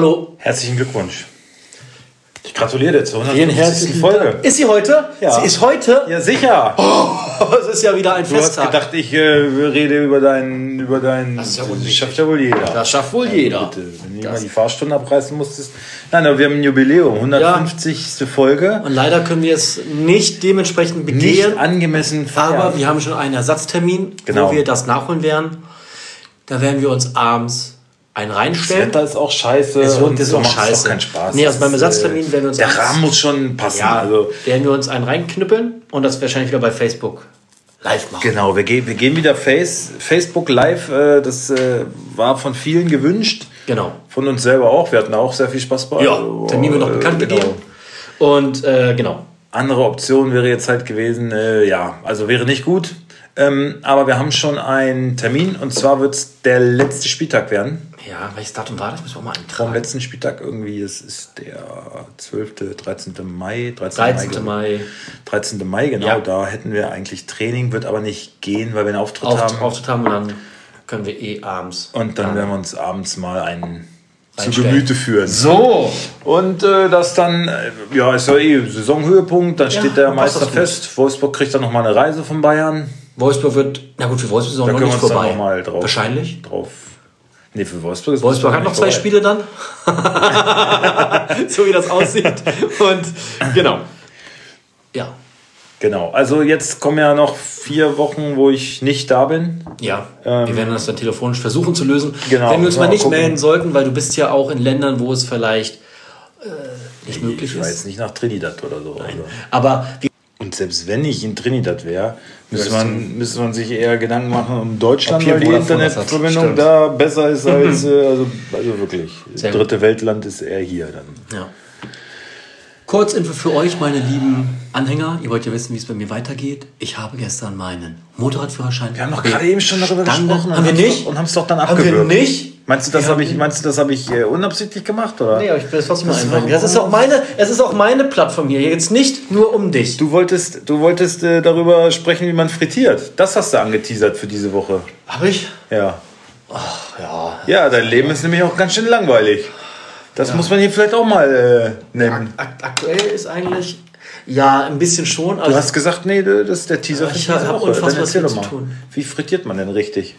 Hallo. Herzlichen Glückwunsch. Ich gratuliere dir zur Vielen 150. herzlichen Folge. Ist sie heute? Ja. Sie ist heute? Ja, sicher. Oh, es ist ja wieder ein du hast Festtag. gedacht, ich äh, rede über deinen. Über deinen Das ist ja das schafft ja wohl jeder. Das schafft wohl jeder. Bitte, wenn du mal die Fahrstunde abreißen musstest. Nein, aber wir haben ein Jubiläum. 150. Folge. Und leider können wir es nicht dementsprechend Nicht begehen. angemessen aber feiern. wir haben schon einen Ersatztermin, Genau. wo wir das nachholen werden. Da werden wir uns abends einen Das reinstellen. Wetter ist auch scheiße. Es wird- das so auch scheiße. keinen Spaß. Nee, also beim Das, Ersatztermin werden wir uns Der Rahmen muss schon passen. Ja, Also, werden wir uns einen reinknüppeln und das wahrscheinlich wieder bei Facebook live machen. Genau, wir, gehen, wir gehen wieder Face, Facebook live. Äh, das äh, war von vielen gewünscht. Genau. Von uns selber auch. Wir hatten auch sehr viel Spaß bei. Ja, Termin wird noch Äh, bekannt genau. gegeben. Und äh, genau. Andere Option wäre jetzt halt gewesen, äh, ja, also wäre nicht gut. Ähm, aber wir haben schon einen Termin und zwar wird es der letzte Spieltag werden. Ja, welches Datum war das? Müssen wir mal Vom eintragen. letzten Spieltag irgendwie, es ist der 12., 13. Mai. 13. 13. glaube ich. Mai. 13. Mai, genau. Ja. Da hätten wir eigentlich Training, wird aber nicht gehen, weil wir einen Auftritt Auf, haben. Auftritt haben und dann können wir eh abends. Und dann werden wir uns abends mal einen zu. Gemüte führen. So! Und äh, das dann, äh, ja, ist ja eh Saisonhöhepunkt, dann steht der dann Meister das fest. Wolfsburg kriegt dann nochmal eine Reise von Bayern. Wolfsburg wird, na gut, für Wolfsburg ist auch Da noch nicht vorbei. noch drauf- Wahrscheinlich. Drauf. Nee, für Wolfsburg ist Wolfsburg hat noch zwei vorbei. Spiele dann. so wie das aussieht. Und genau. Ja. Genau, also jetzt kommen ja noch vier Wochen, wo ich nicht da bin. Ja, wir werden das dann telefonisch versuchen zu lösen. Ähm, Genau, Wenn wir uns mal nicht gucken. melden sollten, weil du bist ja auch in Ländern, wo es vielleicht äh, nicht möglich Ich war ist. jetzt nicht nach Trinidad oder so. Also. Aber Und selbst wenn ich in Trinidad wäre, müsste man, müsste man sich eher Gedanken machen um Deutschland, weil die. Internetverbindung da besser ist als, äh, also, also wirklich. Sehr dritte Weltland ist eher hier dann. ja. Kurzinfo für euch, meine lieben Anhänger. Ihr wollt ja wissen, wie es bei mir weitergeht. Ich habe gestern meinen Motorradführerschein. Wir haben doch gerade eben schon darüber Dann- gesprochen. Haben wir nicht? Und haben es doch dann Haben wir abgewürgt. nicht? Meinst du, das habe ich, meinst du, das habe ich äh, unabsichtlich gemacht? Oder? Nee, aber ich will das trotzdem mal Das ist einbringen. Das ist auch meine, es ist auch meine Plattform hier. Jetzt nicht nur um dich. Du wolltest, du wolltest äh, darüber sprechen, wie man frittiert. Das hast du angeteasert für diese Woche. Habe ich? Ja. Ja. Ja, dein Leben ist nämlich auch ganz schön langweilig. Das muss man hier vielleicht auch mal äh, nennen. Akt aktuell ist eigentlich, ja, ein bisschen schon. Du Also hast gesagt, nee, das ist der Teaser Ja, für ich diese Woche. unfassbar Dann zu mal. tun. Wie frittiert man denn richtig?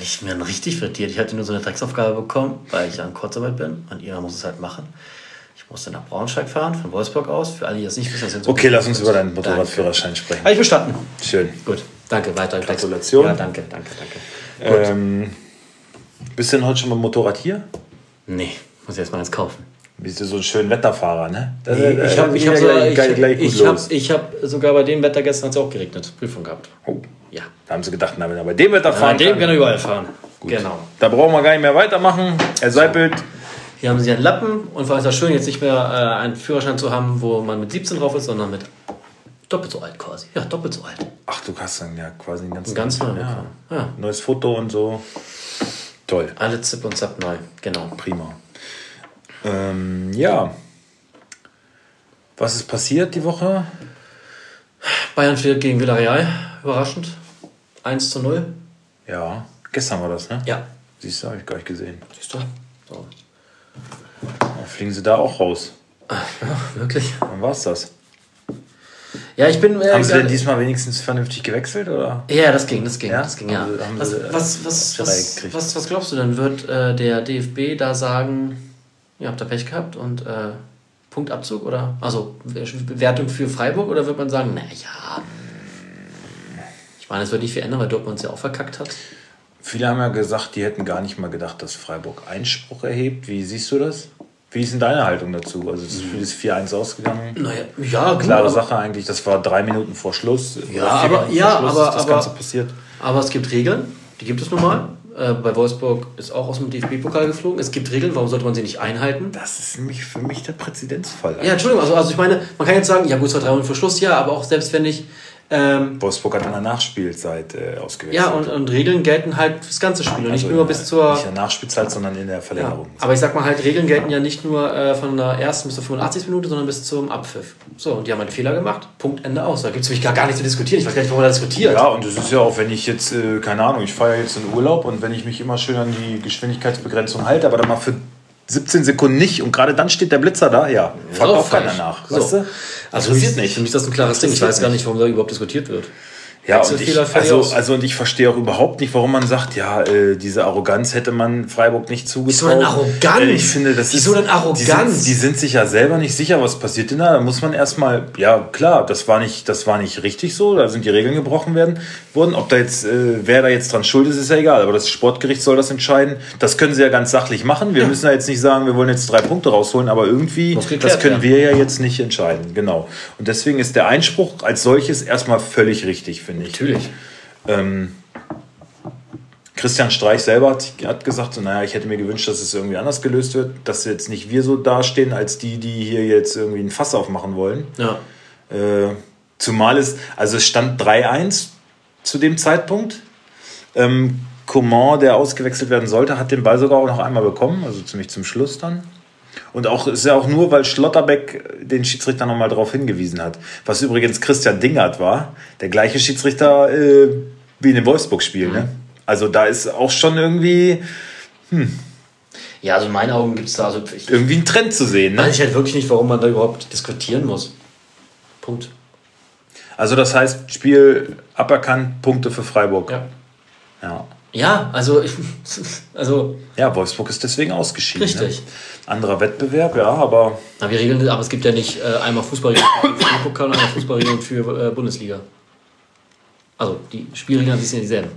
nicht mehr richtig frittiert. Ich hatte nur so eine Drecksaufgabe bekommen, weil ich an Kurzarbeit bin und ihr muss es halt machen. Ich musste nach Braunschweig fahren, von Wolfsburg aus. Für alle, die das nicht wissen, sind so Okay, lass uns über deinen. Motorradführerschein sprechen. Habe ich bestanden. Schön. Gut, danke, weiter. Gratulation. Ja, danke, danke, danke. Ähm, bist du denn heute schon mal Motorrad hier? Nee, muss ich erstmal eins kaufen. Bist du so ein schöner Wetterfahrer, ne? Da- Nee, ich da habe ich hab ja sogar, ich, gut ich hab, ich hab sogar bei dem Wetter gestern hat es auch geregnet. Prüfung gehabt. Oh, Ja. da haben sie gedacht, na, wenn er bei dem Wetter Bei fahren dem kann, kann er überall fahren. Genau. da brauchen wir gar nicht mehr weitermachen. Er seipelt. Hier haben sie einen Lappen und allem ist das schön, jetzt nicht mehr äh, einen Führerschein zu haben, wo man mit 17 drauf ist, sondern mit doppelt so alt quasi. Ja, doppelt so alt. Ach, du hast dann ja quasi einen ganzen... Ganz neu ja. Ja. Neues Foto und so. Toll, Alle Zip und Zap neu. Genau. prima. Ähm, ja. Was ist passiert die Woche? Bayern steht gegen Villarreal. Überraschend. 1 zu 0. Ja, gestern war das, ne? Ja. Siehst du, habe ich gar nicht gesehen. Siehst du? So. Da fliegen sie da auch raus. Ja, wirklich. Wann war's das? Ja, ich bin. Äh, Haben sie denn diesmal wenigstens vernünftig gewechselt, oder? Ja, das ging, das ging, Ja? das ging, ja. Sie- Was, was, was, was, was glaubst du denn? Wird äh, der DFB da sagen, ihr habt da Pech gehabt und äh, Punktabzug oder also Bewertung für Freiburg oder wird man sagen, naja. Ich meine, es wird nicht viel ändern, weil Dortmund es ja auch verkackt hat. Viele haben ja gesagt, die hätten gar nicht mal gedacht, dass Freiburg Einspruch erhebt. Wie siehst du das? Wie ist denn deine Haltung dazu? Also es ist für das 4-1 ausgegangen. Naja, ja, gut. Klare Sache eigentlich, das war drei Minuten vor Schluss. Vier aber- ja, Schluss aber- ist das aber- Ganze passiert. Aber es gibt Regeln, die gibt es nun mal. Äh, bei Wolfsburg ist auch aus dem DFB-Pokal geflogen. Es gibt Regeln, warum sollte man sie nicht einhalten? Das ist nämlich für mich der Präzedenzfall. Ja, Entschuldigung, also, also ich meine, man kann jetzt sagen, ja gut, es war drei Minuten vor Schluss, ja, aber auch selbst wenn ich. Ähm, Wolfsburg hat in der Nachspielzeit äh, ausgewechselt. ja, und, und Regeln gelten halt fürs ganze Spiel und nicht Also nur bis zur. Nicht in der Nachspielzeit, sondern in der Ja, Verlängerung. aber ich sag mal halt, Regeln gelten ja nicht nur äh, von der ersten bis zur 85. Minute, sondern bis zum Abpfiff. So, und die haben einen Fehler gemacht. Punkt, Ende aus. Da gibt es nämlich gar, gar nicht zu diskutieren. Ich weiß gar nicht, warum man da diskutiert. Ja, und es ist ja auch, wenn ich jetzt, äh, keine Ahnung, ich fahre ja jetzt in Urlaub und wenn ich mich immer schön an die Geschwindigkeitsbegrenzung halte, aber dann mal für 17 Sekunden nicht und gerade dann steht der Blitzer da, ja, fragt So, auch keiner nach. So. Weißt du? Also mich, nicht. Für mich ist das ein klares Ding. Ich weiß gar nicht. nicht, warum da überhaupt diskutiert wird. Ja, und ich, also, aus. also und ich verstehe auch überhaupt nicht, warum man sagt, ja, äh, diese Arroganz hätte man Freiburg nicht zugetraut. denn Arroganz? Äh, ich finde, das Wieso ist, denn Arroganz? Die sind, die sind sich ja selber nicht sicher, was passiert denn da. Da muss man erstmal, ja klar, das war nicht, das war nicht richtig so. Da sind die Regeln gebrochen werden worden. Ob da jetzt, äh, wer da jetzt dran schuld ist, ist ja egal. Aber das Sportgericht soll das entscheiden. Das können sie ja ganz sachlich machen. Wir müssen ja jetzt nicht sagen, wir wollen jetzt drei Punkte rausholen, aber irgendwie, geklärt das können werden. wir ja jetzt nicht entscheiden. Genau. Und deswegen ist der Einspruch als solches erstmal völlig richtig, finde ich. Natürlich. Ähm, Christian Streich selber hat, hat gesagt, so, naja, ich hätte mir gewünscht, dass es irgendwie anders gelöst wird, dass jetzt nicht wir so dastehen, als die, die hier jetzt irgendwie ein Fass aufmachen wollen. Ja. Äh, zumal es, also es stand 3-1 zu dem Zeitpunkt. Ähm, Coman, der ausgewechselt werden sollte, hat den Ball sogar auch noch einmal bekommen, also ziemlich zum Schluss dann. Und auch ist ja auch nur, weil Schlotterbeck den Schiedsrichter nochmal darauf hingewiesen hat. Was übrigens Christian Dingert war, der gleiche Schiedsrichter äh, wie in dem Wolfsburg-Spiel. Ne? Also da ist auch schon irgendwie, Ja, also in meinen Augen gibt es da, also ich irgendwie ein Trend zu sehen. weiß Ne? ich halt wirklich nicht, warum man da überhaupt diskutieren muss. Punkt. Also das heißt, Spiel aberkannt, Punkte für Freiburg. Ja. Ja. Ja, also, ich, also, Ja, Wolfsburg ist deswegen ausgeschieden. Richtig. Ne? Anderer Wettbewerb, ja, aber na, wir regeln, aber es gibt ja nicht äh, einmal Fußballregeln für Pokal und einmal Fußballregeln für äh, Bundesliga. Also, die Spielregeln sind ja dieselben.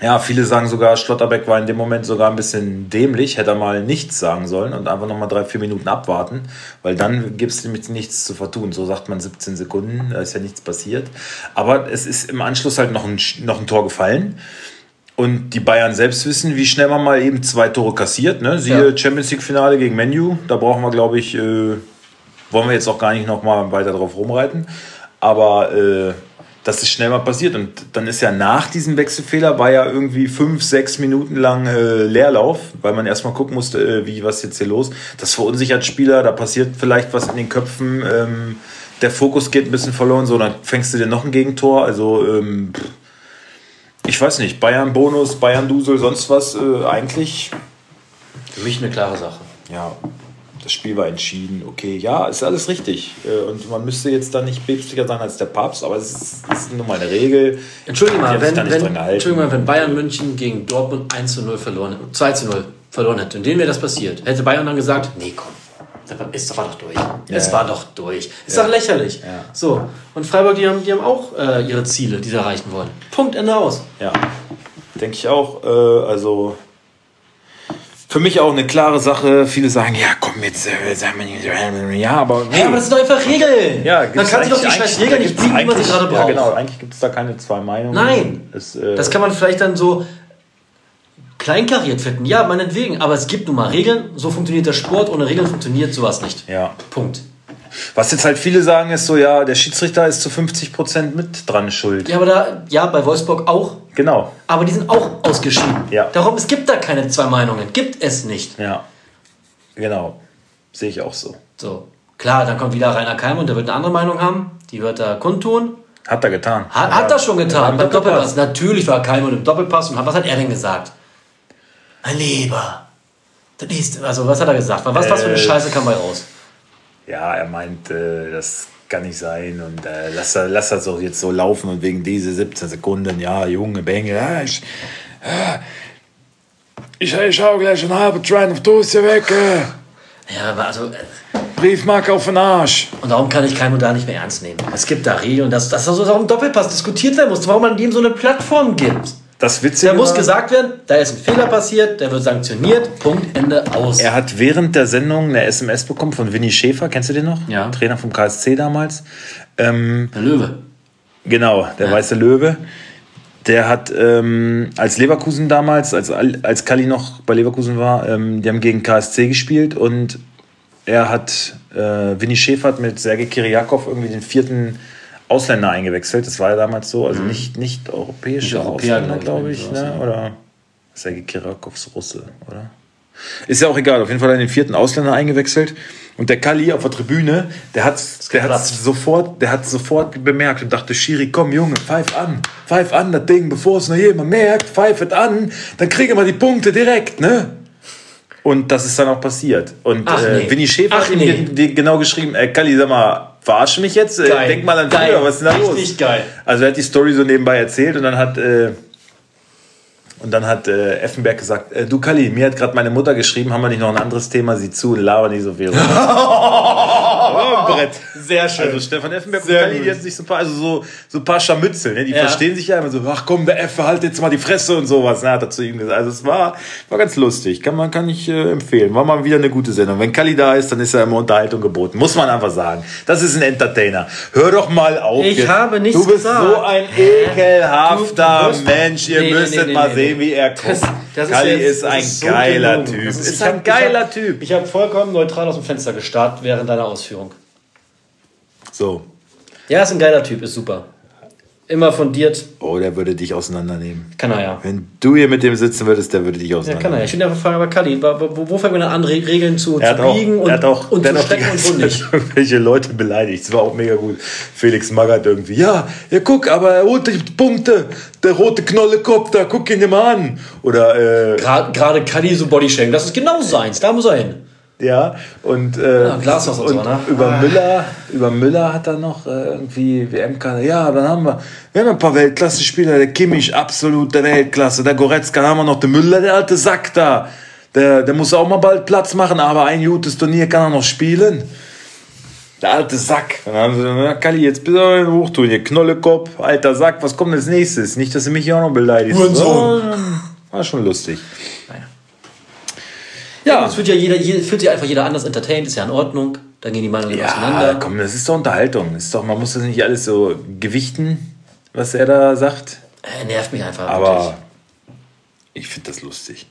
ja, viele sagen sogar, Schlotterbeck war in dem Moment sogar ein bisschen dämlich, hätte er mal nichts sagen sollen und einfach nochmal drei, vier Minuten abwarten, weil dann gibt es nämlich nichts zu vertun. So sagt man 17 Sekunden, da ist ja nichts passiert. Aber es ist im Anschluss halt noch ein, noch ein Tor gefallen. Und die Bayern selbst wissen, wie schnell man mal eben zwei Tore kassiert. Ne? Siehe Ja. Champions League-Finale gegen Menu. Da brauchen wir, glaube ich, äh, wollen wir jetzt auch gar nicht noch mal weiter drauf rumreiten. Aber äh, das ist schnell mal passiert. Und dann ist ja nach diesem Wechselfehler, war ja irgendwie fünf, sechs Minuten lang äh, Leerlauf, weil man erstmal gucken musste, äh, wie, was jetzt hier los. Das verunsichert Spieler, da passiert vielleicht was in den Köpfen. Ähm, der Fokus geht ein bisschen verloren, so, dann fängst du dir noch ein Gegentor. Also, ähm, pff, ich weiß nicht, Bayern Bonus, Bayern Dusel, sonst was, äh, eigentlich, Für mich eine klare Sache. ja, das Spiel war entschieden, okay, ja, ist alles richtig. Äh, und man müsste jetzt da nicht päpstlicher sein als der Papst, aber es ist, ist nun mal eine Regel. Entschuldige Die mal, wenn, wenn. Entschuldige mal, wenn Bayern München gegen Dortmund 1 zu 0 verloren, 2 zu 0 verloren hätte und denen wäre das passiert, hätte Bayern dann gesagt, nee, komm, es war doch durch. es ja. war doch durch. Ist doch lächerlich. Ja. So, und Freiburg, die haben, die haben auch äh, ihre Ziele, die sie erreichen wollen. Punkt, Ende aus. Ja, denke ich auch. Äh, also für mich auch eine klare Sache. Viele sagen, ja, komm jetzt, äh, ja, aber. Hey, aber das sind doch einfach Regeln. ja, dann kann sich doch die scheiß Regeln nicht biegen, wie man sie gerade braucht. Ja, genau, eigentlich gibt es da keine zwei Meinungen. Nein. Es, äh, Das kann man vielleicht dann so kleinkariert finden. Ja, meinetwegen. Aber es gibt nun mal Regeln. So funktioniert der Sport. Ohne Regeln funktioniert sowas nicht. ja. Punkt. Was jetzt halt viele sagen, ist so, ja, der Schiedsrichter ist zu 50% mit dran schuld. Ja, aber da, ja, bei Wolfsburg auch. Genau. Aber die sind auch ausgeschieden. Ja. Darum, es gibt da keine zwei Meinungen. Gibt es nicht. Ja. Genau. Sehe ich auch so. So. Klar, dann kommt wieder Rainer Keim und der wird eine andere Meinung haben. Die wird er kundtun. Hat er getan. Hat, hat er schon getan. Ja, beim Doppelpass. Doppelpass. Natürlich war Keim im Doppelpass. Und was hat er denn gesagt? Mein Lieber. Das ist, also, was hat er gesagt? Was, was für eine Äh, Scheiße kam bei raus? Ja, er meint, äh, das kann nicht sein und äh, lass, das- lass das doch jetzt so laufen und wegen diese 17 Sekunden, ja, Junge, Bänge, ja, ich, ja, ich, ich hau gleich einen halben Train auf Dose weg, äh, Ja, aber also, äh, Briefmarke auf den Arsch. und darum kann ich Keimo da nicht mehr ernst nehmen. Es gibt da Regeln, dass, dass das auch im Doppelpass diskutiert werden muss, warum man ihm so eine Plattform gibt. Das Witzige Der muss gesagt werden, da ist ein Fehler passiert, der wird sanktioniert, Punkt, Ende, aus. er hat während der Sendung eine SMS bekommen von Winnie Schäfer, kennst du den noch? Ja. Trainer vom KSC damals. Ähm, Der Löwe. Genau, der weiße Löwe. Der hat ähm, als Leverkusen damals, als, als Kalli noch bei Leverkusen war, ähm, die haben gegen KSC gespielt und er hat, äh, Winnie Schäfer hat mit Sergei Kiriakov irgendwie den vierten Ausländer eingewechselt. Das war ja damals so, also nicht, nicht europäische Nicht Ausländer, glaub glaube ich, Ne? Oder Sergei Kiriakovs Russe, oder? Ist ja auch egal, auf jeden Fall hat er den vierten Ausländer eingewechselt. Und der Kali auf der Tribüne, der hat, der hat geplatzt. sofort, der hat sofort bemerkt und dachte, Schiri, komm Junge, pfeif an, pfeif an das Ding, bevor es noch jemand merkt, pfeif es an, dann kriegen wir die Punkte direkt, ne? Und das ist dann auch passiert. Und Ach, äh, nee. Winnie Schäfer Ach, hat ihm nee. ge- ge- genau geschrieben, äh, Kalli, sag mal, verarsche mich jetzt? Äh, Geil. denk mal an Geil. früher, was ist denn da los? Richtig geil. Also er hat die Story so nebenbei erzählt und dann hat... Äh, und dann hat äh, Effenberg gesagt, äh, du Kalli, mir hat gerade meine Mutter geschrieben, haben wir nicht noch ein anderes Thema, sieh zu und laber nicht so viel. Brett. Sehr schön. Also Stefan Effenberg Sehr und Kalli, gut. die hatten sich so ein paar, also so, so ein paar Scharmützel, ne? die Ja. verstehen sich ja immer so, ach komm, der Effe, halt jetzt mal die Fresse und sowas, ne? hat er zu ihm gesagt. Also es war, war ganz lustig, kann man kann ich äh, empfehlen. War mal wieder eine gute Sendung. Wenn Kalli da ist, dann ist ja immer Unterhaltung geboten, muss man einfach sagen. Das ist ein Entertainer. Hör doch mal auf. Ich jetzt. habe nichts Du bist gesagt. so ein ekelhafter Du- du Mensch, ihr Nee, nee, müsstet nee, mal nee, sehen, nee. wie er guckt. Das- das ist Kalli jetzt- ist das ein ist so geiler gelogen. Typ. Das Ist, ich ein hab- geiler Typ. Ich habe vollkommen neutral aus dem Fenster gestarrt während deiner Ausführung. So. Ja, ist ein geiler Typ, ist super. Immer fundiert, Oh, der würde dich auseinandernehmen. kann er ja. Wenn du hier mit dem sitzen würdest, der würde dich Ja, auseinandernehmen. kann er ja. Ich finde einfach fragen, aber Kali, wo, wo, fängt man an, Re- Regeln zu, Er hat zu auch, biegen und, er hat auch, und zu hat auch die strecken und wo nicht? Irgendwelche Leute beleidigt. Das war auch mega gut. Felix Magath irgendwie. Ja, ja, guck, aber er holt die Punkte. Der rote Knollekopf, da guck ihn dir mal an. Oder, äh, Gerade Kali so Bodyshaming, das ist genau seins, da muss er hin. Ja, und, äh, Ja, Glashaus und und so, ne? über Müller, über Müller hat er noch äh, irgendwie WM-Kader. Ja, dann haben wir, wir haben ein paar Weltklasse-Spieler. Der Kimmich, absolute Weltklasse. Der Goretzka, dann haben wir noch den Müller, der alte Sack da. Der, der muss auch mal bald Platz machen, aber ein gutes Turnier kann er noch spielen. Der alte Sack. Dann haben sie gesagt, Kalli, jetzt bitte mal hochtun, ihr Knollekopf, alter Sack, was kommt als nächstes? Nicht, dass du mich hier auch noch beleidigst. Hurensohn. So, War schon lustig. Naja. Ja, Es wird ja jeder, fühlt sich einfach jeder anders entertained, ist ja in Ordnung. Dann gehen die Meinungen Ja, auseinander. komm, das ist doch Unterhaltung. Ist doch, man muss das nicht alles so gewichten, was er da sagt. Äh, nervt mich einfach. Aber wirklich. ich finde das lustig.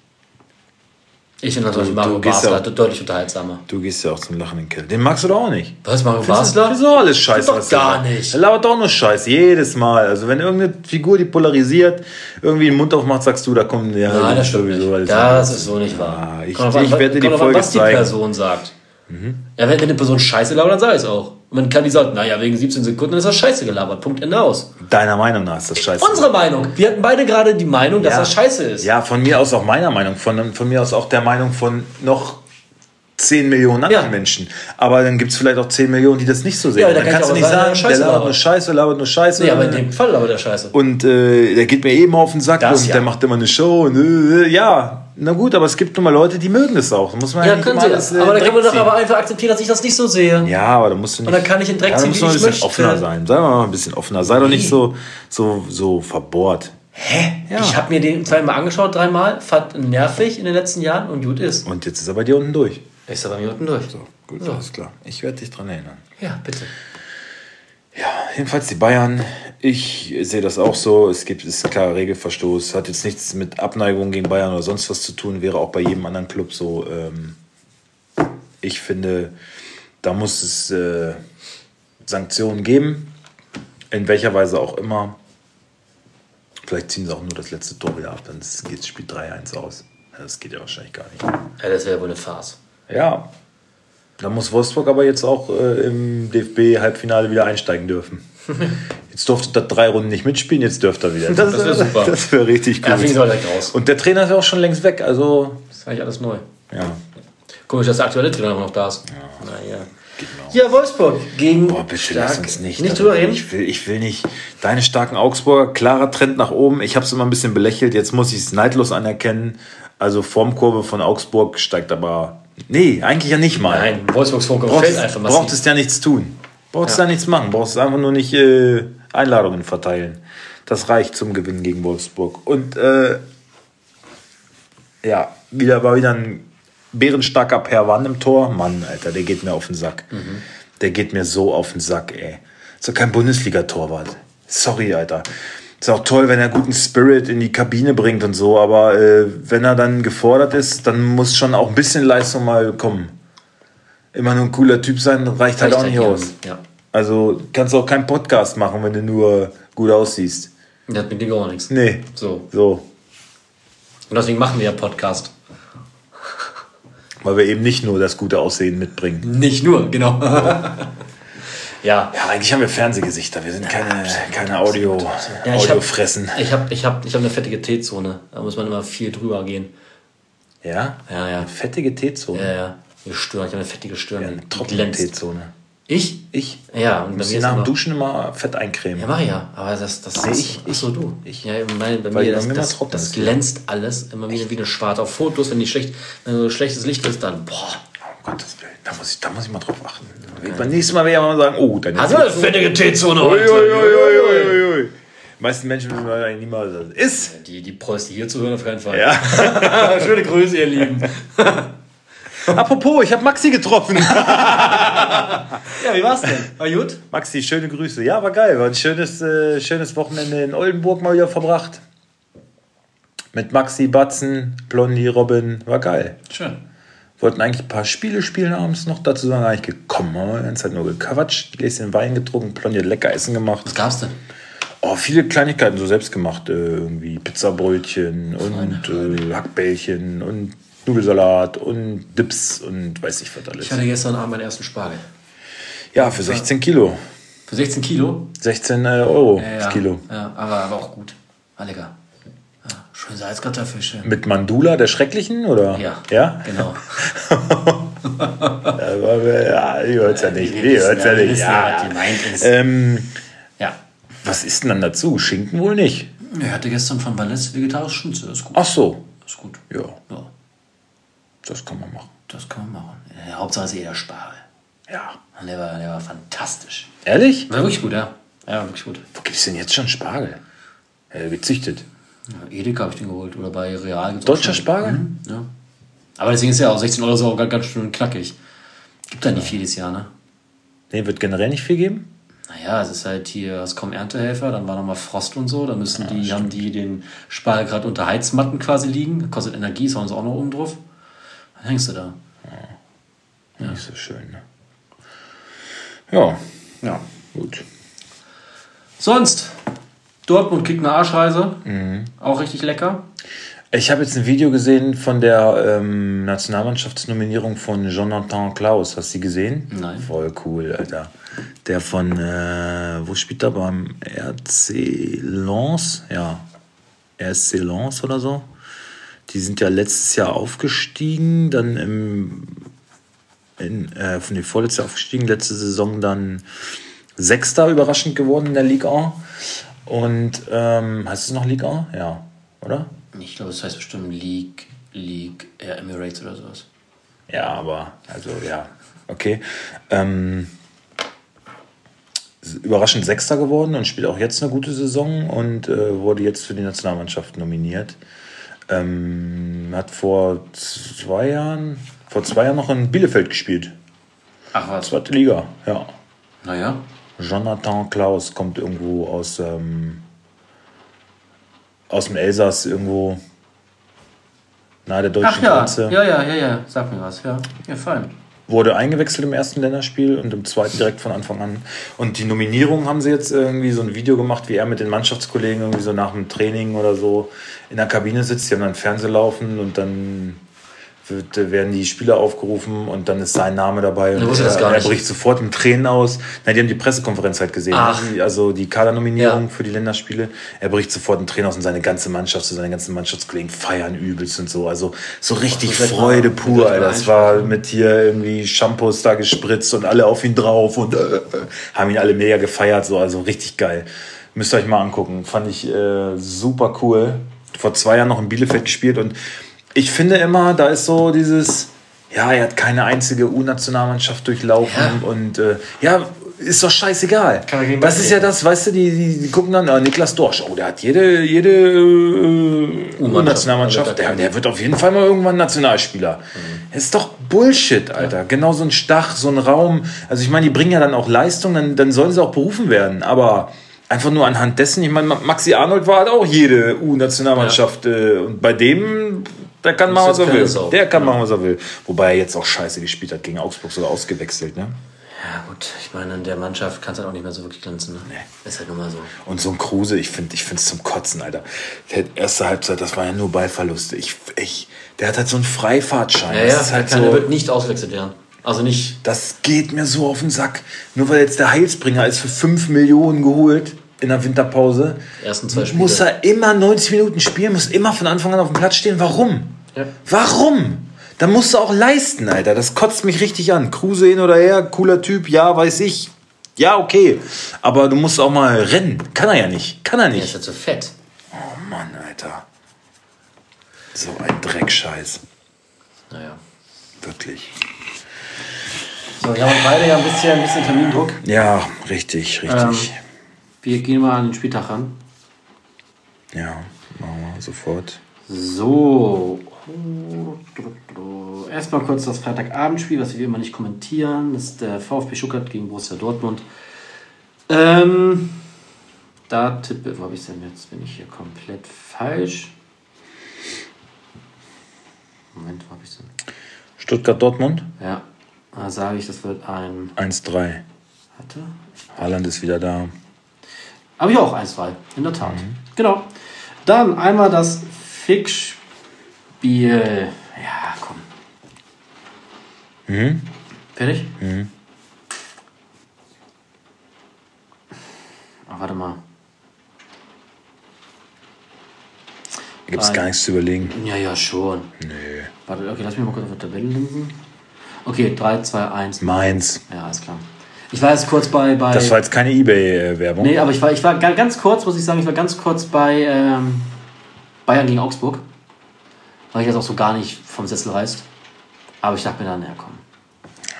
Ich finde natürlich Mario Basler ja auch- deutlich unterhaltsamer. Du gehst ja auch zum Lachen in den Keller. Den magst du doch auch nicht. Was, Mario Das Basler? ist doch alles Scheiße. Doch gar nicht. Er labert doch nur Scheiß, jedes Mal. Also wenn irgendeine Figur, die polarisiert, irgendwie den Mund aufmacht, sagst du, da kommen ja Nein, das stimmt sowieso nicht. Das anders. ist so nicht wahr. Ah, ich- ich an, werde dir die Folge was die zeigen. Person sagt. Ja, wenn, wenn eine Person Scheiße labert, dann sag ich es auch. Und wenn Kali sagt, naja, wegen 17 Sekunden, dann ist das Scheiße gelabert. Punkt, Ende aus. Deiner Meinung nach ist das scheiße. Unsere Meinung. Wir hatten beide gerade die Meinung, dass Ja. das Scheiße ist. Ja, von mir aus auch meiner Meinung. Von, von mir aus auch der Meinung von noch 10 Millionen anderen Ja. Menschen. Aber dann gibt es vielleicht auch 10 Millionen, die das nicht so sehen. Ja, dann da kann kannst du ich nicht sagen, der der labert labert. nur Scheiße, labert nur Scheiße. Nee, aber in dem Fall aber der Scheiße. und äh, der geht mir eben auf den Sack Das und ja. der macht immer eine Show. Und, äh, ja, na gut, aber es gibt nun mal Leute, die mögen das auch. Da muss man Ja, können sie. alles, äh, aber dann kann man doch aber einfach akzeptieren, dass ich das nicht so sehe. Ja, aber da musst du nicht. Und dann kann ich in Dreck ja, ziehen, wie du ein ich bisschen möchte. offener sein. Sei mal ein bisschen offener. Sei doch nicht so, so, so verbohrt. Hä? Ja. Ich habe mir den zweimal angeschaut, dreimal, fand nervig in den letzten Jahren und gut ist. Und jetzt ist er bei dir unten durch. Ist er bei mir unten durch. Gut, So. alles klar. Ich werde dich dran erinnern. Ja, bitte. Ja, jedenfalls die Bayern. Ich sehe das auch so. Es gibt es ist ein klarer Regelverstoß. Hat jetzt nichts mit Abneigung gegen Bayern oder sonst was zu tun. Wäre auch bei jedem anderen Club so. Ähm, ich finde, da muss es äh, Sanktionen geben. In welcher Weise auch immer. Vielleicht ziehen sie auch nur das letzte Tor wieder ab. Dann geht das Spiel 3-1 aus. Das geht ja wahrscheinlich gar nicht. Ja, das wäre wohl eine Farce. Ja. Da muss Wolfsburg aber jetzt auch äh, im DFB-Halbfinale wieder einsteigen dürfen. Jetzt durfte er drei Runden nicht mitspielen, jetzt dürfte er wieder. Das, Das wär super. Das wäre richtig Ja, gut. soll direkt raus. Und der Trainer ist ja auch schon längst weg, also Das ist eigentlich alles neu. ja. Komisch, dass der aktuelle Trainer immer noch da ist. Naja. Genau. Ja, Wolfsburg gegen Boah, bitte Stark. lass uns nicht. Nicht drüber reden? Ich will, ich will nicht. Deine starken Augsburger, klarer Trend nach oben. Ich habe es immer ein bisschen belächelt. Jetzt muss ich es neidlos anerkennen. Also Formkurve von Augsburg steigt aber. Nee, eigentlich ja nicht mal. Nein, Wolfsburgs Vorkommen braucht, fällt einfach massiv. braucht es ja nichts tun. Braucht es Ja. ja nichts machen. Braucht es einfach nur nicht äh, Einladungen verteilen. Das reicht zum Gewinn gegen Wolfsburg. Und äh, ja, wieder war wieder ein bärenstarker Perwan im Tor. Mann, Alter, der geht mir auf den Sack. Mhm. Der geht mir so auf den Sack, ey. Ist doch kein Bundesliga-Torwart. Sorry, Alter. Ist auch toll, wenn er guten Spirit in die Kabine bringt und so, aber äh, wenn er dann gefordert ist, dann muss schon auch ein bisschen Leistung mal kommen. Immer nur ein cooler Typ sein, reicht halt Reicht auch nicht halt aus. Ja. Also kannst auch keinen Podcast machen, wenn du nur gut aussiehst. Das mit dem gar nichts. Nee. So. So. Und deswegen machen wir ja Podcast. Weil wir eben nicht nur das gute Aussehen mitbringen. Nicht nur, genau. Ja. Ja, eigentlich haben wir Fernsehgesichter. Wir sind keine, keine Audio, Ja, ich hab- Audiofressen. Ich habe ich hab, ich hab eine fettige T-Zone. Da muss man immer viel drüber gehen. Ja? Ja, ja. Eine fettige T-Zone. Ja, ja. Die Stirn, ich habe eine fettige Stirn. Eine die trockene. T-Zone. Ich? Ich? Ja, und bei Muss mir ich ist nach dem Duschen immer Fett eincremen. Ja, mach ich ja. Aber das, das Nee, ist. ich- ach so, du. ich. Ja, mein, bei Weil mir, bei das, mir immer das, das glänzt alles immer wieder wie eine Schwarze. Auf Fotos, wenn die schlecht, wenn so schlechtes Licht ist, dann boah. Gottes Willen, da muss ich, da muss ich mal drauf achten. Beim nächsten Mal werde ich mal sagen, oh, deine Hast du eine fettige T-Zone heute? Die meisten Menschen wissen eigentlich nicht mal, was das ist. Die, die die hier zuhören, auf keinen Fall. Ja. Schöne Grüße, ihr Lieben. Apropos, ich habe Maxi getroffen. Ja, wie war's denn? War gut? Maxi, schöne Grüße. Ja, war geil. War ein schönes, äh, schönes Wochenende in Oldenburg mal wieder verbracht. Mit Maxi, Batzen, Blondie, Robin. War geil. Schön. Wollten eigentlich ein paar Spiele spielen abends noch. Dazu sind wir gar nicht gekommen. Haben wir die Zeit nur gequatscht, ein Gläschen Wein getrunken, hat lecker Essen gemacht. Was gab's denn? Oh, viele Kleinigkeiten so selbst gemacht. Äh, irgendwie Pizzabrötchen und äh, Hackbällchen und Nudelsalat und Dips und weiß ich was alles. Ich hatte gestern Abend meinen ersten Spargel. Ja, für 16 Kilo. Für 16 Kilo? 16 äh, Euro Ja, das Kilo. Ja, aber, aber auch gut. War lecker. Schön Salzkartoffelchen. Mit Mandula, der Schrecklichen, oder? Ja, Ja? genau. Ja, ihr hört's ja nicht. Ihr wissen hört's ja ja, nicht. ja, was Ja. gemeint ist. Ähm, Ja. was ist denn dann dazu? Schinken wohl nicht. Er hatte gestern von Ballett vegetarisch Schnitzel. Ist gut. Ach so. Ist gut. Ja, Ja, das kann man machen. das kann man machen. Ja, Hauptsache ist jeder Spargel. Ja. Und Der war, der war fantastisch. Ehrlich? War wirklich gut, ja. Ja, wirklich gut. Wo gibt's denn jetzt schon Spargel? Ja, gezüchtet. Ja, Edeka habe ich den geholt. Oder bei Real. gibt's Deutscher. Spargel? Mhm, ja. Aber deswegen ist ja auch 16 Euro so auch ganz, schön knackig. Gibt da nicht viel dieses Jahr, ne? Nee, wird generell nicht viel geben. Naja, es ist halt hier, es kommen Erntehelfer, dann war nochmal Frost und so, da müssen die, haben die den Spargel gerade unter Heizmatten quasi liegen, kostet Energie, sie auch noch oben drauf. Dann hängst du da. Nicht so schön, ne? Ja, Ja. gut. Sonst, Dortmund kriegt eine Arschreise, auch richtig lecker. Ich habe jetzt ein Video gesehen von der ähm, Nationalmannschaftsnominierung von Jonathan Klaus. Hast du die gesehen? Nein. Voll cool, Alter. Der von, äh, wo spielt er beim RC Lens? Ja, RC Lens oder so. Die sind ja letztes Jahr aufgestiegen, dann im, in, äh, von den vorletztes Jahr aufgestiegen, letzte Saison dann Sechster überraschend geworden in der Liga. Und ähm, heißt es noch Liga? Ja, oder? Ich glaube, das heißt bestimmt League, League Air Emirates oder sowas. Ja, aber, also ja, okay. Ähm, überraschend Sechster geworden und spielt auch jetzt eine gute Saison und äh, wurde jetzt für die Nationalmannschaft nominiert. Ähm, hat vor zwei Jahren, vor zwei Jahren noch in Bielefeld gespielt. Ach was. Zweite Liga, ja. Naja, Jonathan Klaus kommt irgendwo aus, ähm, aus dem Elsass, irgendwo nahe der deutschen Ach ja, Grenze. ja, ja, ja, ja, sag mir was, ja. Ja, fein. wurde eingewechselt im ersten Länderspiel und im zweiten direkt von Anfang an. Und die Nominierung haben sie jetzt irgendwie so ein Video gemacht, wie er mit den Mannschaftskollegen irgendwie so nach dem Training oder so in der Kabine sitzt. Die haben dann Fernsehen laufen und dann wird, äh, werden die Spieler aufgerufen und dann ist sein Name dabei. Und er, er bricht sofort in Tränen aus. Nein, die haben die Pressekonferenz halt gesehen. Ach. Die- Also die Kadernominierung Ja. für die Länderspiele. Er bricht sofort in Tränen aus und seine ganze Mannschaft, so seine ganzen Mannschaftskollegen feiern übelst und so. Also so richtig mal- Freude das pur, Alter. Das war mit hier irgendwie Shampoos da gespritzt und alle auf ihn drauf und äh, äh, haben ihn alle mega gefeiert. So, also richtig geil. Müsst ihr euch mal angucken. Fand ich äh, super cool. Vor zwei Jahren noch in Bielefeld gespielt und ich finde immer, da ist so dieses, ja, er hat keine einzige U-Nationalmannschaft durchlaufen Ja. und äh, ja, ist doch scheißegal. Das ist ja das, weißt du, die, die, die gucken dann, äh, Niklas Dorsch, oh, der hat jede, jede äh, U-Nationalmannschaft, der, der wird auf jeden Fall mal irgendwann Nationalspieler. Das ist doch Bullshit, Alter. Genau so ein Stach, so ein Raum. Also ich meine, die bringen ja dann auch Leistung, dann, dann sollen sie auch berufen werden. Aber einfach nur anhand dessen, ich meine, Maxi Arnold war halt auch jede U-Nationalmannschaft. Äh, und bei dem, der kann machen, was er will. Sau. Der kann machen, was er will. Wobei er jetzt auch scheiße gespielt hat gegen Augsburg, sogar ausgewechselt, ne? Ja, gut, ich meine, in der Mannschaft kannst du halt auch nicht mehr so wirklich glänzen. Ne? Ist halt nun mal so. Und so ein Kruse, ich finde ich es zum Kotzen, Alter. Der erste Halbzeit, das war ja nur Ballverluste. Ich, ich, der hat halt so einen Freifahrtschein. Ja, das ja, halt keiner so, wird nicht ausgewechselt werden. Also nicht. das geht mir so auf den Sack. Nur weil jetzt der Heilsbringer ist für 5 Millionen geholt in der Winterpause, Ersten zwei Spiele. muss er immer 90 Minuten spielen, muss immer von Anfang an auf dem Platz stehen. Warum? Ja. Warum? Da musst du auch leisten, Alter. Das kotzt mich richtig an. Kruse hin oder her, cooler Typ, ja, weiß ich. Ja, okay. Aber du musst auch mal rennen. Kann er ja nicht. Kann er Der ist nicht. ja zu fett. Oh Mann, Alter. So ein Dreckscheiß. Naja. Wirklich. So, wir haben beide ja ein bisschen, ein bisschen Termindruck. Ja, richtig, richtig. Wir gehen mal an den Spieltag ran. Ja, machen wir sofort. So. Erstmal kurz das Freitagabendspiel, was wir immer nicht kommentieren. Das ist der VfB Stuttgart gegen Borussia Dortmund. Ähm, da tippe, wo habe ich denn jetzt? Bin ich hier komplett falsch? Moment, wo habe ich denn? Stuttgart-Dortmund Ja, da sage ich, das wird ein. 1-3. Warte. Haaland ist wieder da. Habe ich auch 1-2, in der Tat. Genau. Dann einmal das Fickspiel. Ja, komm. Mhm. Fertig? Ach, warte mal. Da gibt es gar nichts zu überlegen. Ja, ja, schon. Nö. Warte, okay, lass mich mal kurz auf der Tabelle linsen. Okay, 3, 2, 1. Mainz. Ja, alles klar. Ich war jetzt kurz bei. bei Das war jetzt keine Ebay-Werbung. nee, aber ich war, ich war ga- ganz kurz, muss ich sagen, ich war ganz kurz bei ähm, Bayern gegen Augsburg. Weil ich jetzt auch so gar nicht vom Sessel reißt. Aber ich dachte mir dann, ja komm.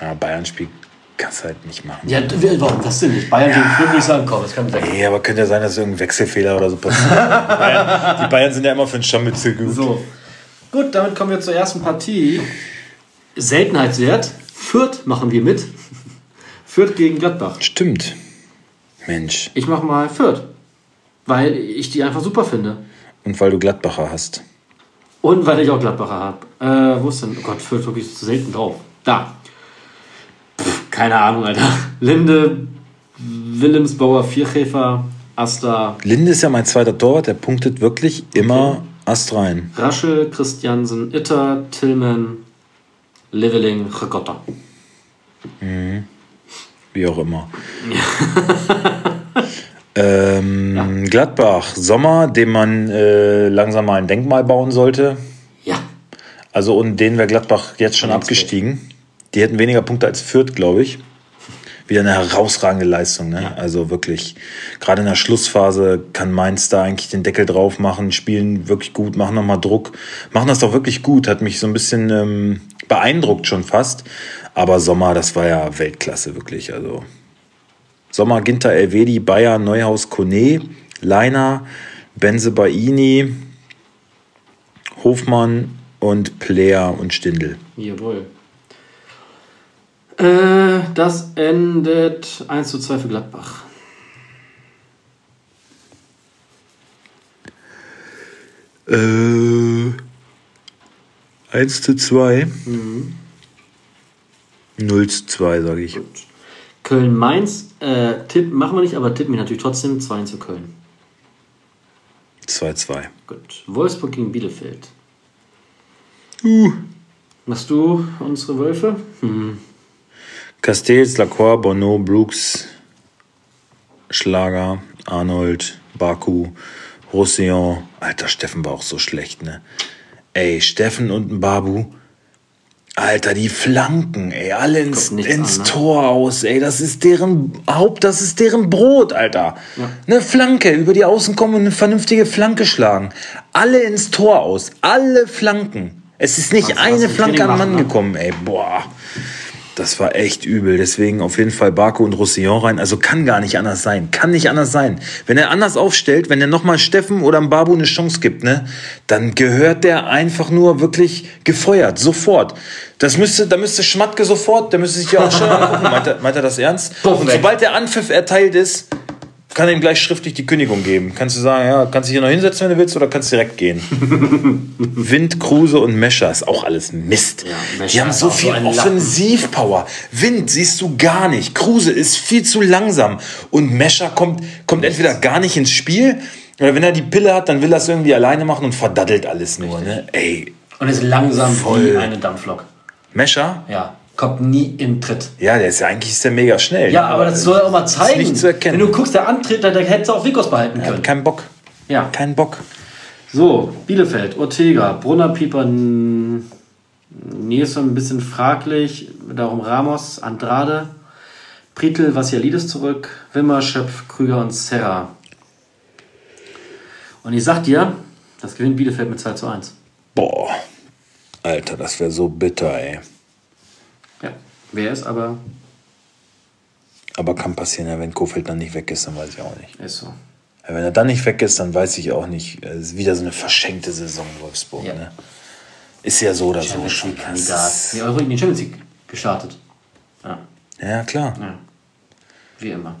Ja, Bayern-Spiel kannst du halt nicht machen. Ja, warum das denn nicht? Bayern gegen Fürth würde ich sagen, komm, das kann mit Nee, aber könnte ja sein, dass irgendein Wechselfehler oder so passiert. die, Bayern, die Bayern sind ja immer für den Scharmützel gut. So. Gut, damit kommen wir zur ersten Partie. Seltenheitswert. Fürth machen wir mit. Fürth gegen Gladbach. Stimmt. Mensch. Ich mache mal Fürth. Weil ich die einfach super finde. Und weil du Gladbacher hast. Und weil ich auch Gladbacher habe. Äh, wo ist denn? Oh Gott, Fürth wirklich so selten drauf. Da. Pff, keine Ahnung, Alter. Linde, Willemsbauer, Vierkäfer, Asta, Linde ist ja mein zweiter Torwart, der punktet wirklich immer Ast rein. Raschel, Christiansen, Itter, Tillman, Leveling, Ricotta. Wie auch immer. ähm, Gladbach, Sommer, dem man äh, langsam mal ein Denkmal bauen sollte. Ja. Also und denen wäre Gladbach jetzt schon abgestiegen. Die hätten weniger Punkte als Fürth, glaube ich. Wieder eine herausragende Leistung. Ne? Also wirklich, gerade in der Schlussphase kann Mainz da eigentlich den Deckel drauf machen, spielen wirklich gut, machen nochmal Druck, machen das doch wirklich gut. Hat mich so ein bisschen ähm, beeindruckt schon fast. Aber Sommer, das war ja Weltklasse, wirklich. Also Sommer, Ginter, Elvedi, Bayer, Neuhaus, Kone, Leiner, Benze Baini, Hofmann und Player und Stindl. Jawohl. Äh, das endet 1 zu 2 für Gladbach. Äh, 1 zu 2. 0 zu 2, sage ich. Köln-Mainz, äh, Tipp machen wir nicht, aber tippen wir natürlich trotzdem 2 zu Köln. 2 2. Gut. Wolfsburg gegen Bielefeld. Uh. Machst du unsere Wölfe? Hm. Castells, Lacroix, Bonneau, Brooks, Schlager, Arnold, Baku, Roussillon. Alter, Steffen war auch so schlecht, ne? Ey, Steffen und ein Babu. Alter, die Flanken, ey, alle ins, ins an, ne? Tor aus, ey, das ist deren Haupt, das ist deren Brot, Alter. Ja. Eine Flanke, über die Außen kommen und eine vernünftige Flanke schlagen. Alle ins Tor aus, alle Flanken. Es ist nicht was eine Flanke am Mann ne? gekommen, ey, boah. Das war echt übel. Deswegen auf jeden Fall Baku und Roussillon rein. Also kann gar nicht anders sein. Kann nicht anders sein. Wenn er anders aufstellt, wenn er nochmal Steffen oder dem Babu eine Chance gibt, ne, dann gehört der einfach nur wirklich gefeuert. Sofort. Das müsste, da müsste Schmatke sofort, der müsste sich ja auch schon angucken. Meint er, meint er das ernst? Puff und sobald der Anpfiff erteilt ist, kann ihm gleich schriftlich die Kündigung geben. Kannst du sagen, ja, kannst dich hier noch hinsetzen, wenn du willst, oder kannst direkt gehen. Wind, Kruse und Mescher ist auch alles Mist. Ja, Die haben so so viel Lappen. Offensivpower. Wind siehst du gar nicht. Kruse ist viel zu langsam. Und Mescher kommt, kommt entweder gar nicht ins Spiel, oder wenn er die Pille hat, dann will er es irgendwie alleine machen und verdaddelt alles nur. Ne? Ey, Und ist langsam Voll. wie eine Dampflok. Mescher? Ja. Kommt nie in Tritt. Ja, der ist ja eigentlich ist der mega schnell. Ja, aber das soll er auch mal zeigen. nicht zu erkennen. Wenn du guckst, der Antritt, da hättest du auch Vikos behalten können. hat keinen Bock. Ja. Keinen Bock. So, Bielefeld, Ortega, Brunner, Pieper, Nilsson ein bisschen fraglich, darum Ramos, Andrade, Pritel, Vassialidis zurück, Wimmer, Schöpf, Krüger und Serra. Und ich sag dir, das gewinnt Bielefeld mit 2 zu 1. Boah. Alter, das wäre so bitter, ey. Wer ist aber, Aber kann passieren, ja, wenn Kofeld dann nicht weg ist, dann weiß ich auch nicht. ist so. Wenn er dann nicht weg ist, dann weiß ich auch nicht. Es ist wieder so eine verschenkte Saison in Wolfsburg. Ja. Ne? Ist ja so oder so Kandidat. Nee, Euro in die Champions League gestartet. Ja, Ja, klar. ja. Wie immer.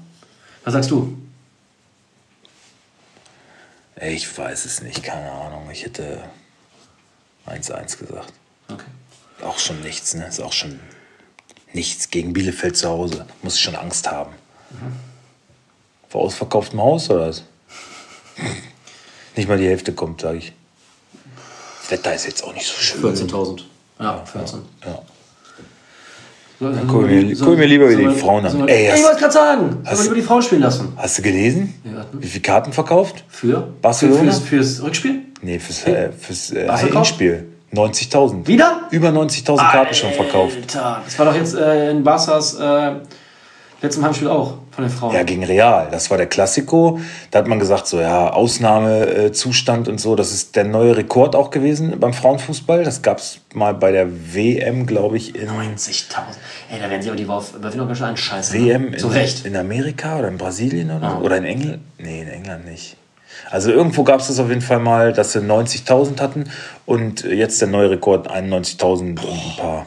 Was sagst du? Ich weiß es nicht, keine Ahnung. Ich hätte 1-1 gesagt. Okay. Auch schon nichts, ne? Ist auch schon nichts gegen Bielefeld zu Hause. Muss ich schon Angst haben. Vor ausverkauftem Haus oder was? nicht mal die Hälfte kommt, sage ich. Das Wetter ist jetzt auch nicht so schön. 14.000. Ja, 14. Ja. So, Dann guck mir- guck mir lieber wieder die Frauen an. Ey, hast- ich wollte gerade sagen, hast- lieber die Frauen spielen lassen. Hast du gelesen? Ja. Wie viele Karten verkauft? Für? Barcelona? Für, fürs, fürs Rückspiel? Nee, fürs, äh, fürs äh? Hinspiel. 90.000. Wieder? Über 90.000 Karten schon verkauft. Alter, das war doch jetzt äh, in Barca's äh, letztem Heimspiel auch von den Frauen. Ja, gegen Real. Das war der Klassiko. Da hat man gesagt, so ja, Ausnahmezustand und so. Das ist der neue Rekord auch gewesen beim Frauenfußball. Das gab es mal bei der WM, glaube ich, in 90.000. Ey, da werden sie aber die Überwindung ganz schön einscheißen. WM Zu in, Recht. in Amerika oder in Brasilien oder, Ah. oder in England. Nee, in England nicht. Also irgendwo gab es das auf jeden Fall mal, dass sie 90.000 hatten und jetzt der neue Rekord 91.000 und ein paar.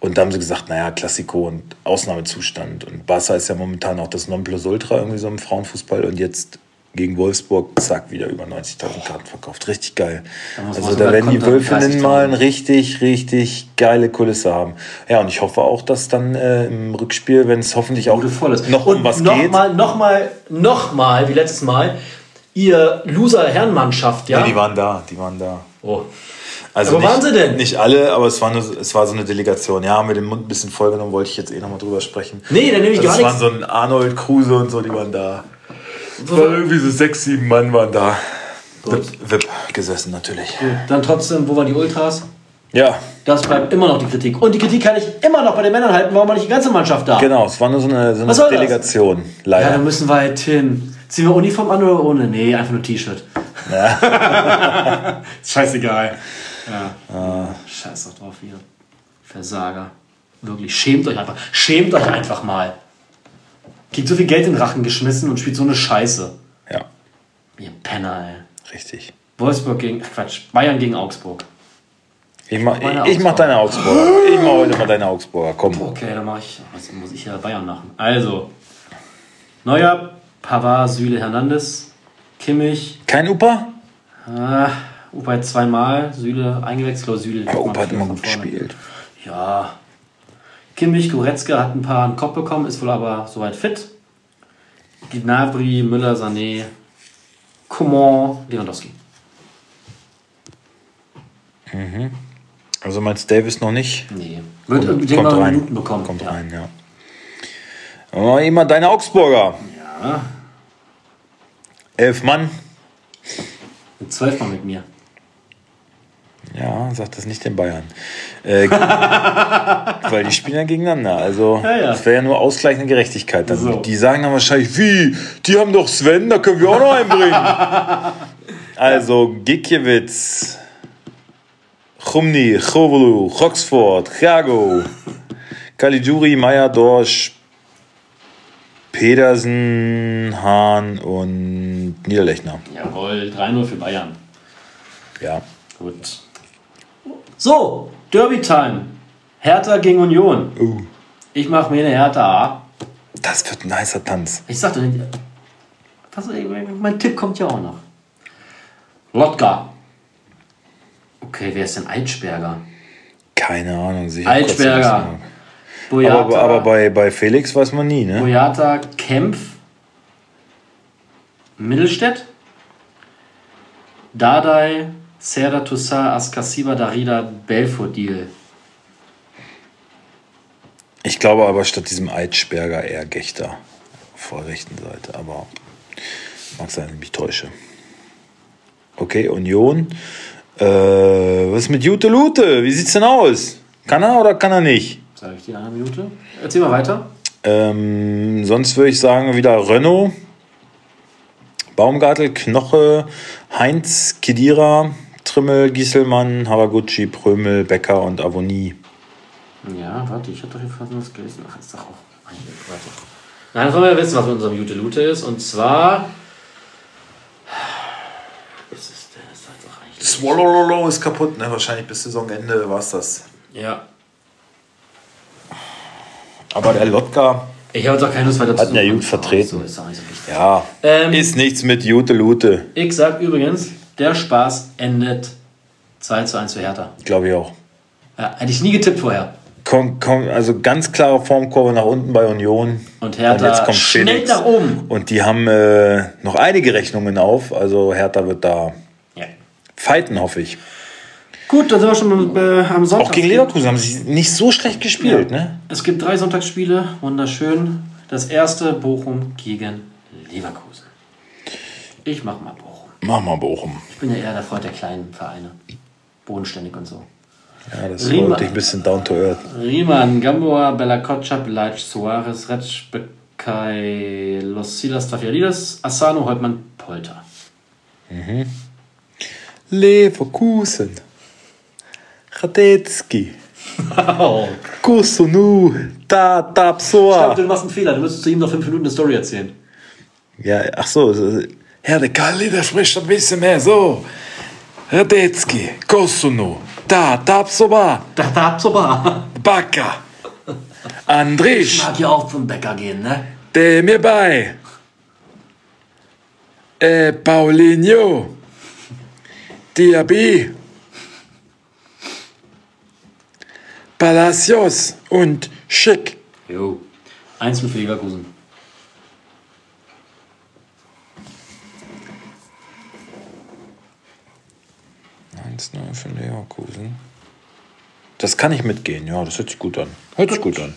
Und da haben sie gesagt, naja, Klassiko und Ausnahmezustand. Und Barca ist ja momentan auch das Nonplusultra irgendwie so im Frauenfußball und jetzt gegen Wolfsburg, zack, wieder über 90.000 Karten verkauft. Richtig geil. Also da werden die kontern, Wölfinnen 30.000. mal eine richtig, richtig geile Kulisse haben. Ja, und ich hoffe auch, dass dann äh, im Rückspiel, wenn es hoffentlich auch Gute voll ist. noch um was noch geht. Mal, noch mal, noch mal, wie letztes Mal, ihr Loser-Herrenmannschaft, ja? Ja, die waren da, die waren da. oh. Also Aber nicht, waren sie denn? Nicht alle, aber es war, eine, es war so eine Delegation. Ja, haben wir den Mund ein bisschen vollgenommen, wollte ich jetzt eh nochmal drüber sprechen. Nee, dann nehme ich Also gar es waren nichts. so ein Arnold Kruse und so, die waren da. Es waren irgendwie so sechs, sieben Mann waren da. Gut. VIP, VIP gesessen natürlich. Dann trotzdem, wo waren die Ultras? Ja, Das bleibt immer noch die Kritik. Und die Kritik kann ich immer noch bei den Männern halten, warum war nicht die ganze Mannschaft da? genau, es war nur so eine, so eine soll das? Delegation, Ja, leider. dann müssen wir halt hin. Ziehen wir Uniform an oder ohne? Nee, einfach nur T-Shirt. Scheißegal. Ja. Scheiß doch drauf hier. Versager. Wirklich, schämt euch einfach. Schämt euch einfach mal. Kriegt so viel Geld in den Rachen geschmissen und spielt so eine Scheiße. ja, Ihr Penner, ey. richtig. Wolfsburg gegen, Quatsch, Bayern gegen Augsburg. Ich mach, ich, ich mach deine Augsburger. Ich mach heute mal deine Augsburger. Komm. Okay, dann mache ich, was muss ich ja Bayern machen? Also, Neuer, Pavard, Süle, Hernandez, Kimmich, Kein Upa? Ah, Opa hat zweimal, Süle eingewechselt, oder Süle. Aber Upa hat immer gut gespielt. Ja. Kimmich, Goretzka hat ein paar einen Kopf bekommen, ist wohl aber soweit fit. Gnabry, Müller, Sané, Coman, Lewandowski. Also meinst Davis noch nicht? Nee. Wird irgendwie Kommt mal rein. Minuten bekommen. Kommt ja. rein, ja. Aber immer deine Augsburger. Ja. Elf Mann. Mit Zwölfmal mit mir. Ja, sagt das nicht den Bayern. Äh, weil die spielen ja gegeneinander. Also, Ja, ja. das wäre ja nur ausgleichende Gerechtigkeit. Dann, So. Die sagen dann wahrscheinlich, wie? Die haben doch Sven, da können wir auch noch einbringen. also, Gikiewicz, Chumni, Chovolu, Roxford, Chiago, Caligiuri, Meyer, Dorsch, Pedersen, Hahn und Niederlechner. Jawohl, 3-0 für Bayern. Ja. Gut. So, Derby-Time. Hertha gegen Union. Uh, Ich mache mir eine Hertha A. das wird ein heißer Tanz. Ich sagte, pass mein Tipp kommt ja auch noch. Lotka. Okay, wer ist denn Eitschberger? Keine Ahnung. sicher Eitschberger. Boyata, Aber, aber bei, bei Felix weiß man nie, ne? Boyata, Kempf, Mittelstädt, Dardai, Serda Toussaint, Askasiba, Darida, Belfodil. Ich glaube aber statt diesem Eitschberger eher Gechter auf der rechten Seite. Aber mag sein, dass ich mich täusche. Okay, Union. Äh, was ist mit Jute Lute? Wie sieht's denn aus? Kann er oder kann er nicht? Sag ich dir eine Minute. Erzähl mal weiter. Ähm, sonst würde ich sagen wieder Renault, Baumgartel, Knoche, Heinz, Kedira, Trimmel, Gieselmann, Haraguchi, Prömel, Becker und Avonie. Ja, warte, ich habe doch hier fast was gelesen. Ach, ist doch auch. Warte. Nein, wollen wir ja wissen, was mit unserem Jute Lute ist. Und zwar. Was ist denn? Das ist doch eigentlich. Swallowlolo ist kaputt, ne? Wahrscheinlich bis Saisonende war es das. Ja. Aber der Lotka, Ich habe jetzt auch keine Lust weiter Hat ihn ja gut vertreten. So ist auch nicht so wichtig. ja, Ähm, ist nichts mit Jute Lute. Ich sag übrigens, der Spaß endet 2 zu 1 für Hertha. Glaube ich auch. Ja, hätte ich nie getippt vorher. Komm, komm, also ganz klare Formkurve nach unten bei Union. Und Hertha schnell nach oben. Und die haben äh, noch einige Rechnungen auf. Also Hertha wird da Ja. fighten, hoffe ich. Gut, dann sind wir schon äh, am Sonntag. Auch gegen Leverkusen haben sie nicht so schlecht gespielt, ne? Es gibt drei Sonntagsspiele, wunderschön. Das erste Bochum gegen Leverkusen. Ich mach mal Bochum. Mach mal Bochum. Ich bin ja eher der Freund der kleinen Vereine. Bodenständig und so. Ja, das Riemann. wollte ich ein bisschen down to earth. Riemann, Gamboa, Bella Kotschap, Belac, Suarez, Retsch, Los Silas, Tafialides, Asano, Holtmann, Polter. Leverkusen. Radetzky. Oh. Kusunu. Da, Tapsoa. Du machst einen Fehler, du müsstest zu ihm noch fünf Minuten eine Story erzählen. Ja, ach so. Herr de Kalli, der spricht ein bisschen mehr so. Radetzky. Kusunu. Da. Da da so war. Baka. Ich Andrisch. mag ja auch zum Bäcker gehen, ne? De mir bei. Äh, Paulinho. Diaby. Palacios und Schick. Jo. Einzeln für Leverkusen. Für Leverkusen. Das kann ich mitgehen, ja, das hört sich gut an. Hört sich gut an.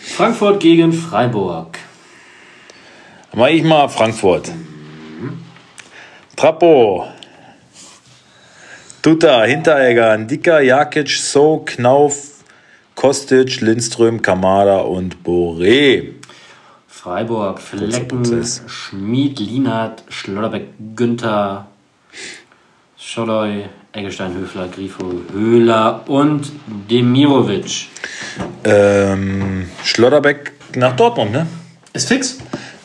Frankfurt gegen Freiburg. Mach ich mal Frankfurt. Trappo. Tuta, Hinteregger, Dicker, Jakic, So, Knauf, Kostic, Lindström, Kamada und Boré. Freiburg, Flecken. Schmid, Lienert, Schlotterbeck, Günther, Scholloy, Eggestein, Höfler, Grifo, Höhler und Demirovic. Ähm, Schlotterbeck nach Dortmund, ne? Ist fix?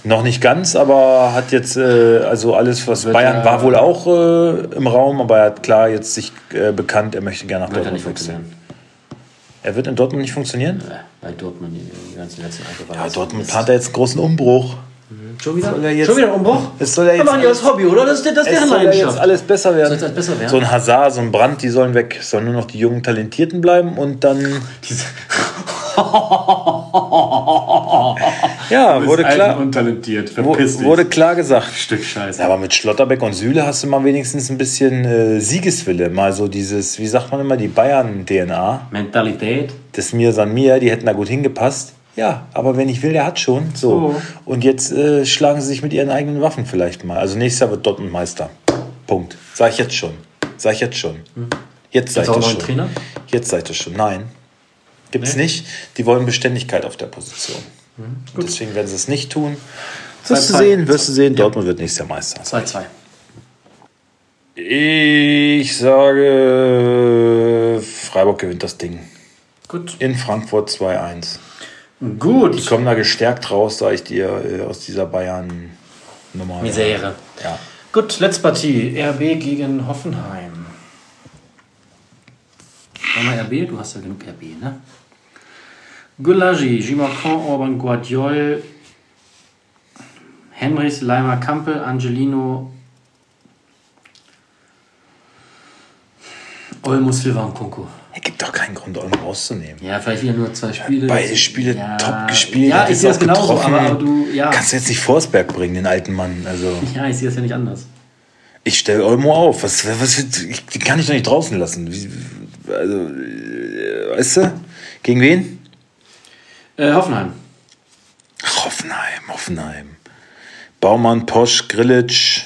Noch nicht ganz, aber hat jetzt äh, also alles, was Wird Bayern er- war wohl auch äh, im Raum, aber er hat klar jetzt sich äh, bekannt, er möchte gerne nach Dortmund wechseln. Er wird in Dortmund nicht funktionieren? Bei Dortmund die, die ganzen letzten Alter Ja, Dortmund er jetzt einen großen Umbruch. Schon wieder? Soll er jetzt- Schon wieder Umbruch? Es soll ja jetzt, machen ja das Hobby, oder? Das ist, das ist deren soll ja jetzt Leidenschaft. alles besser Soll werden. jetzt besser werden? So ein Hazard, so ein Brand, die sollen weg. Sollen nur noch die jungen Talentierten bleiben und dann. Ja, wurde klar, untalentiert. wo- wurde klar gesagt. Stück Scheiße. Ja, aber mit Schlotterbeck und Süle hast du mal wenigstens ein bisschen äh, Siegeswille. Mal so dieses, wie sagt man immer, die Bayern-DNA. Mentalität. Das Mir San Mir, die hätten da gut hingepasst. Ja, aber wenn ich will, der hat schon. So. So. Und jetzt äh, schlagen sie sich mit ihren eigenen Waffen vielleicht mal. Also nächstes Jahr wird Dortmund Meister. Punkt. Sag ich jetzt schon. Sag ich jetzt schon. Jetzt sag ich das schon. Trainer? Jetzt sag ich das schon. Nein. Gibt's Nee? nicht. Die wollen Beständigkeit auf der Position. Und deswegen werden sie es nicht tun. Wirst du 2-2. sehen, wirst du sehen, Dortmund wird nächstes Jahr Meister. 2-2. Ich sage, Freiburg gewinnt das Ding. Gut. In Frankfurt 2-1. Gut. Die kommen da gestärkt raus, sage ich dir, äh, aus dieser Bayern-Nummer. Misere. Ja. Gut, letzte Partie. RB gegen Hoffenheim. Sag mal RB, du hast ja genug RB, ne? Gulagi, Gimarcon, Orban, Guardiol, Henrichs, Leimer, Kampel, Angelino, Olmo, Silva und Kunku. Es gibt doch keinen Grund, Olmo rauszunehmen. Ja, vielleicht wieder nur zwei Spiele. Beide Spiele ja, top gespielt. Ja, ich sehe das genauso, getroffen. aber, aber du, ja. Kannst du jetzt nicht Forsberg bringen, den alten Mann. Also, Ja, ich sehe das ja nicht anders. ich stelle Olmo auf. Was, was, ich, die kann ich doch nicht draußen lassen. Wie, also, äh, weißt du? Gegen wen? Äh, Hoffenheim. Hoffenheim, Hoffenheim. Baumann, Posch, Grillitsch.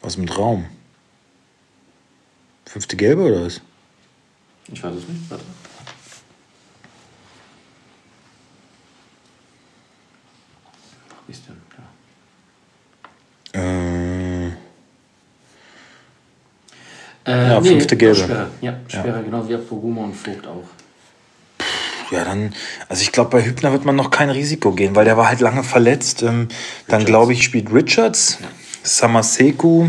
Was mit Raum? Fünfte gelbe oder was? Ich weiß es nicht. Warte. Ist denn? Ja. Äh, Äh, Ja, fünfte Gelbe. Sperre. Ja, Sperre, genau wie Apoguma und Vogt auch. Ja, dann, also ich glaube, bei Hübner wird man noch kein Risiko gehen, weil der war halt lange verletzt. Ähm, dann glaube ich, spielt Richards, Samaseku.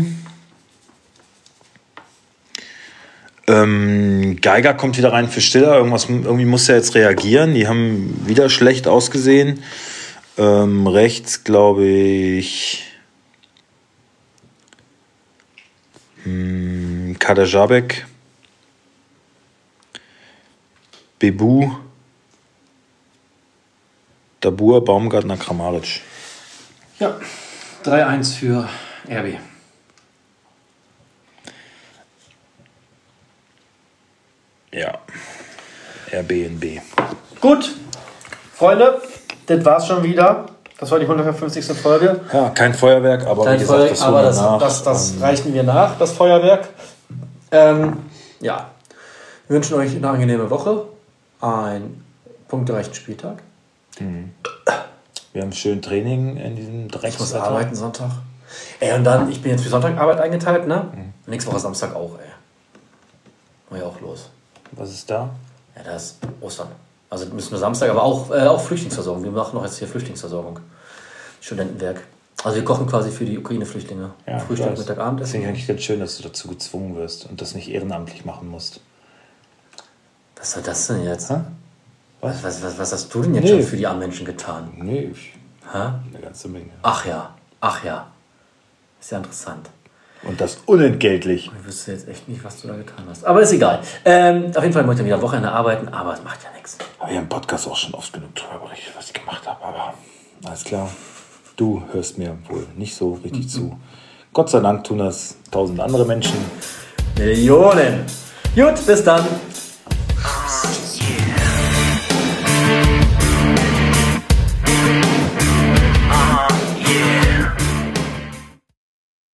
Ähm, Geiger kommt wieder rein für Stiller. Irgendwas, irgendwie muss er jetzt reagieren. Die haben wieder schlecht ausgesehen. Ähm, rechts glaube ich. Hm, Kader Jabek. Bebu. Dabur, Baumgartner, Kramaric. Ja, 3-1 für RB. Ja. RBNB. Gut, Freunde, das war's schon wieder. Das war die 150. Folge. Ja, kein Feuerwerk, aber Kein wie gesagt, Feuerwerk, das aber das, nach. das, das Ähm, reichen wir nach, das Feuerwerk. Ähm, ja, wir wünschen euch eine angenehme Woche, einen punktgereichten Spieltag. Wir haben schön Training in diesem Ich muss arbeiten Sonntag. Ey, und dann, ich bin jetzt für Sonntagarbeit eingeteilt, ne? Nächste Woche Samstag auch, ey. Muss ja auch los. Was ist da? Ja, da ist Ostern. Also müssen wir Samstag, aber auch, äh, auch Flüchtlingsversorgung. Wir machen noch jetzt hier Flüchtlingsversorgung. Studentenwerk. Also wir kochen quasi für die Ukraine-Flüchtlinge. Frühstück, das- Mittag, Abendessen. Deswegen eigentlich ganz schön, dass du dazu gezwungen wirst und das nicht ehrenamtlich machen musst. Was soll das denn jetzt? Hä? Was, was, was, was hast du denn jetzt Nee. schon für die armen Menschen getan? Nee, ich, Hä? eine ganze Menge. Ach ja, ach ja. Ist ja interessant. Und das unentgeltlich. Ich wüsste jetzt echt nicht, was du da getan hast. Aber ist egal. Ähm, auf jeden Fall möchte ich wieder Wochenende arbeiten, aber es macht ja nichts. Wir haben im Podcast auch schon oft genug darüber berichtet, was ich gemacht habe. Aber alles klar, du hörst mir wohl nicht so richtig zu. Gott sei Dank tun das tausend andere Menschen. Millionen. Gut, bis dann.